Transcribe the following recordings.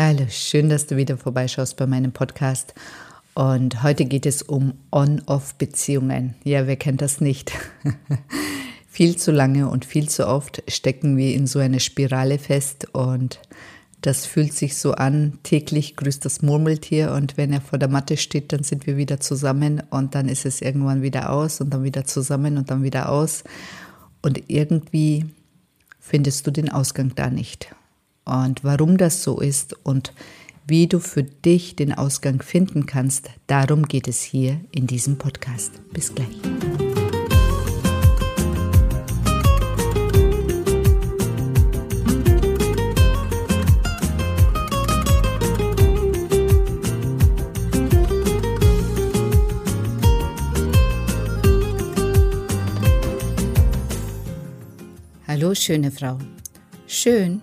Hallo, schön, dass du wieder vorbeischaust bei meinem Podcast. Und heute geht es um On-Off-Beziehungen. Ja, wer kennt das nicht? viel zu lange und viel zu oft stecken wir in so eine Spirale fest und das fühlt sich so an, täglich grüßt das Murmeltier und wenn er vor der Matte steht, dann sind wir wieder zusammen und dann ist es irgendwann wieder aus und dann wieder zusammen und dann wieder aus und irgendwie findest du den Ausgang da nicht. Und warum das so ist und wie du für dich den Ausgang finden kannst, darum geht es hier in diesem Podcast. Bis gleich. Hallo schöne Frau. Schön,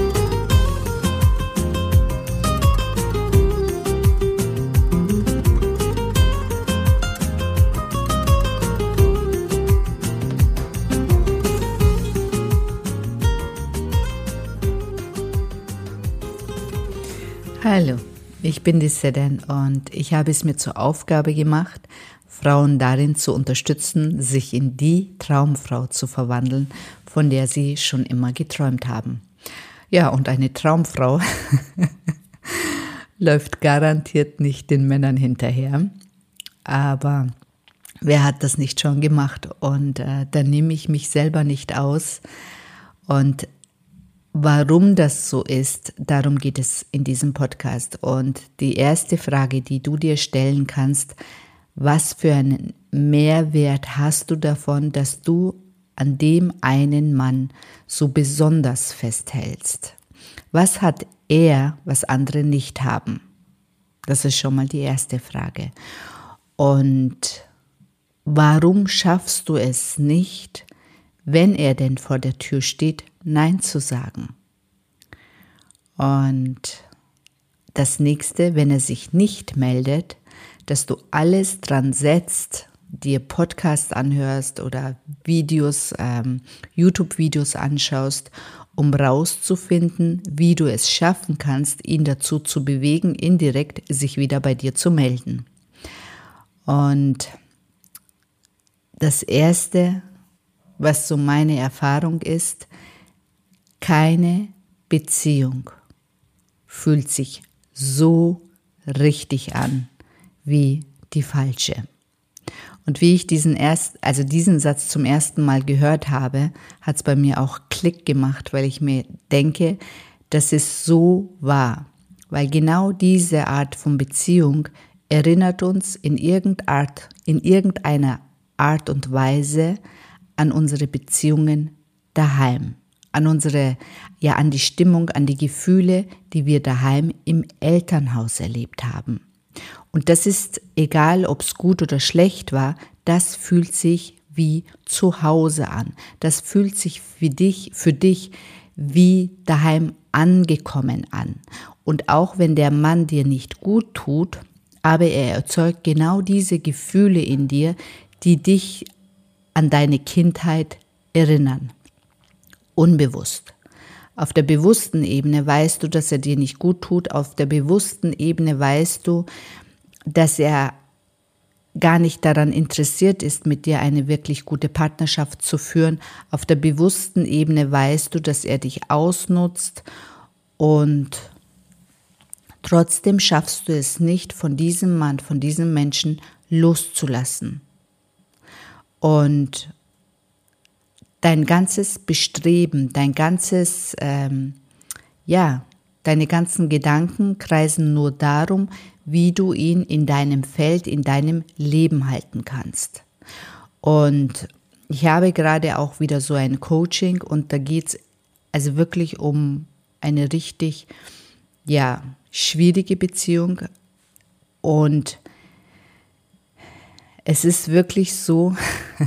Hallo, ich bin die Sedan und ich habe es mir zur Aufgabe gemacht, Frauen darin zu unterstützen, sich in die Traumfrau zu verwandeln, von der sie schon immer geträumt haben. Ja, und eine Traumfrau läuft garantiert nicht den Männern hinterher, aber wer hat das nicht schon gemacht? Und äh, da nehme ich mich selber nicht aus. Und Warum das so ist, darum geht es in diesem Podcast. Und die erste Frage, die du dir stellen kannst, was für einen Mehrwert hast du davon, dass du an dem einen Mann so besonders festhältst? Was hat er, was andere nicht haben? Das ist schon mal die erste Frage. Und warum schaffst du es nicht, wenn er denn vor der Tür steht, Nein zu sagen. Und das nächste, wenn er sich nicht meldet, dass du alles dran setzt, dir Podcasts anhörst oder Videos, ähm, YouTube-Videos anschaust, um rauszufinden, wie du es schaffen kannst, ihn dazu zu bewegen, indirekt sich wieder bei dir zu melden. Und das Erste, was so meine Erfahrung ist, keine Beziehung fühlt sich so richtig an wie die falsche. Und wie ich diesen erst, also diesen Satz zum ersten Mal gehört habe, hat es bei mir auch Klick gemacht, weil ich mir denke, dass es so wahr. Weil genau diese Art von Beziehung erinnert uns in irgendeiner Art und Weise an unsere Beziehungen daheim, an unsere, ja, an die Stimmung, an die Gefühle, die wir daheim im Elternhaus erlebt haben. Und das ist egal, ob es gut oder schlecht war, das fühlt sich wie zu Hause an. Das fühlt sich für dich, für dich wie daheim angekommen an. Und auch wenn der Mann dir nicht gut tut, aber er erzeugt genau diese Gefühle in dir, die dich an deine Kindheit erinnern. Unbewusst. Auf der bewussten Ebene weißt du, dass er dir nicht gut tut. Auf der bewussten Ebene weißt du, dass er gar nicht daran interessiert ist, mit dir eine wirklich gute Partnerschaft zu führen. Auf der bewussten Ebene weißt du, dass er dich ausnutzt und Trotzdem schaffst du es nicht, von diesem Mann, von diesem Menschen loszulassen. Und dein ganzes Bestreben, dein ganzes, ähm, ja, deine ganzen Gedanken kreisen nur darum, wie du ihn in deinem Feld, in deinem Leben halten kannst. Und ich habe gerade auch wieder so ein Coaching und da geht es also wirklich um eine richtig, ja, schwierige Beziehung. Und es ist wirklich so,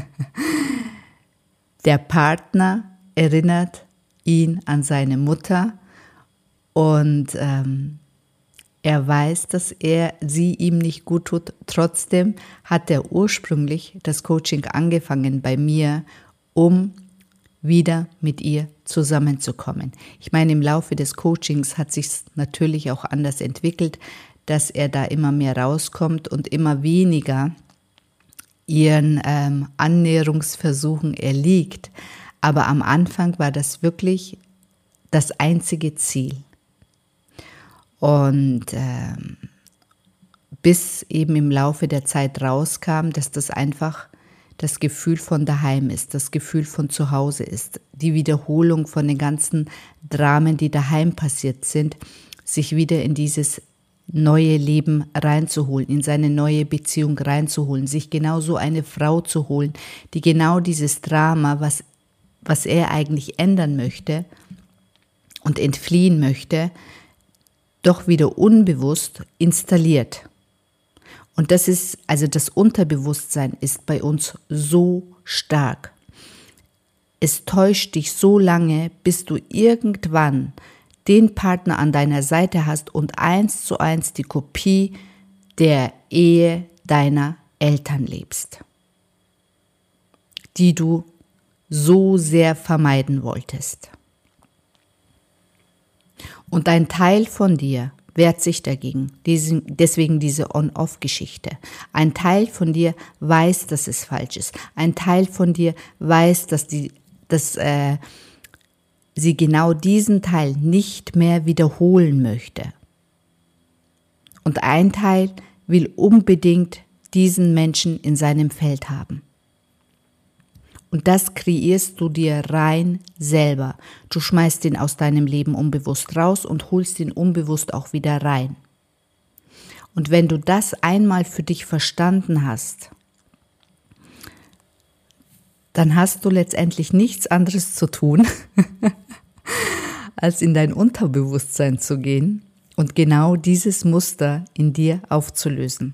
der Partner erinnert ihn an seine Mutter und ähm, er weiß, dass er sie ihm nicht gut tut. Trotzdem hat er ursprünglich das Coaching angefangen bei mir, um wieder mit ihr zusammenzukommen. Ich meine, im Laufe des Coachings hat sich natürlich auch anders entwickelt, dass er da immer mehr rauskommt und immer weniger ihren ähm, Annäherungsversuchen erliegt. Aber am Anfang war das wirklich das einzige Ziel. Und ähm, bis eben im Laufe der Zeit rauskam, dass das einfach das Gefühl von daheim ist, das Gefühl von zu Hause ist, die Wiederholung von den ganzen Dramen, die daheim passiert sind, sich wieder in dieses neue Leben reinzuholen, in seine neue Beziehung reinzuholen, sich genau so eine Frau zu holen, die genau dieses Drama, was, was er eigentlich ändern möchte und entfliehen möchte, doch wieder unbewusst installiert. Und das ist, also das Unterbewusstsein ist bei uns so stark. Es täuscht dich so lange, bis du irgendwann den Partner an deiner Seite hast und eins zu eins die Kopie der Ehe deiner Eltern lebst, die du so sehr vermeiden wolltest. Und ein Teil von dir wehrt sich dagegen, deswegen diese On-Off-Geschichte. Ein Teil von dir weiß, dass es falsch ist. Ein Teil von dir weiß, dass, die, dass äh, sie genau diesen Teil nicht mehr wiederholen möchte. Und ein Teil will unbedingt diesen Menschen in seinem Feld haben. Und das kreierst du dir rein selber. Du schmeißt ihn aus deinem Leben unbewusst raus und holst ihn unbewusst auch wieder rein. Und wenn du das einmal für dich verstanden hast, dann hast du letztendlich nichts anderes zu tun, als in dein Unterbewusstsein zu gehen und genau dieses Muster in dir aufzulösen.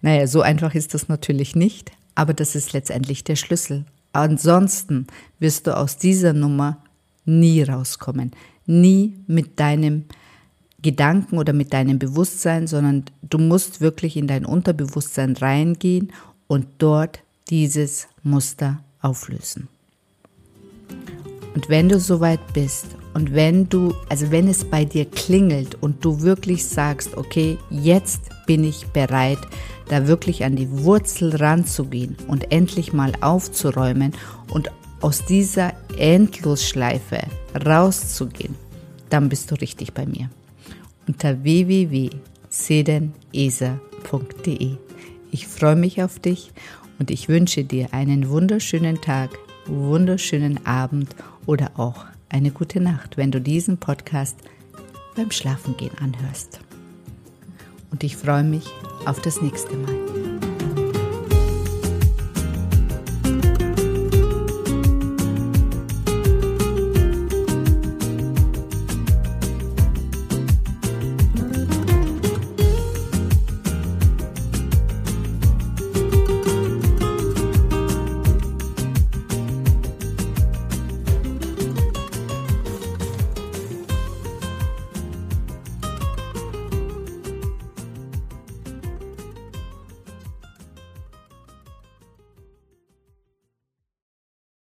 Naja, so einfach ist das natürlich nicht, aber das ist letztendlich der Schlüssel. Ansonsten wirst du aus dieser Nummer nie rauskommen. Nie mit deinem Gedanken oder mit deinem Bewusstsein, sondern du musst wirklich in dein Unterbewusstsein reingehen und dort dieses Muster auflösen. Und wenn du soweit bist und wenn du, also wenn es bei dir klingelt und du wirklich sagst, okay, jetzt bin ich bereit, da wirklich an die Wurzel ranzugehen und endlich mal aufzuräumen und aus dieser Endlosschleife rauszugehen, dann bist du richtig bei mir. Unter www.sedenesa.de. Ich freue mich auf dich und ich wünsche dir einen wunderschönen Tag, wunderschönen Abend oder auch eine gute Nacht, wenn du diesen Podcast beim Schlafengehen anhörst. Und ich freue mich auf das nächste Mal.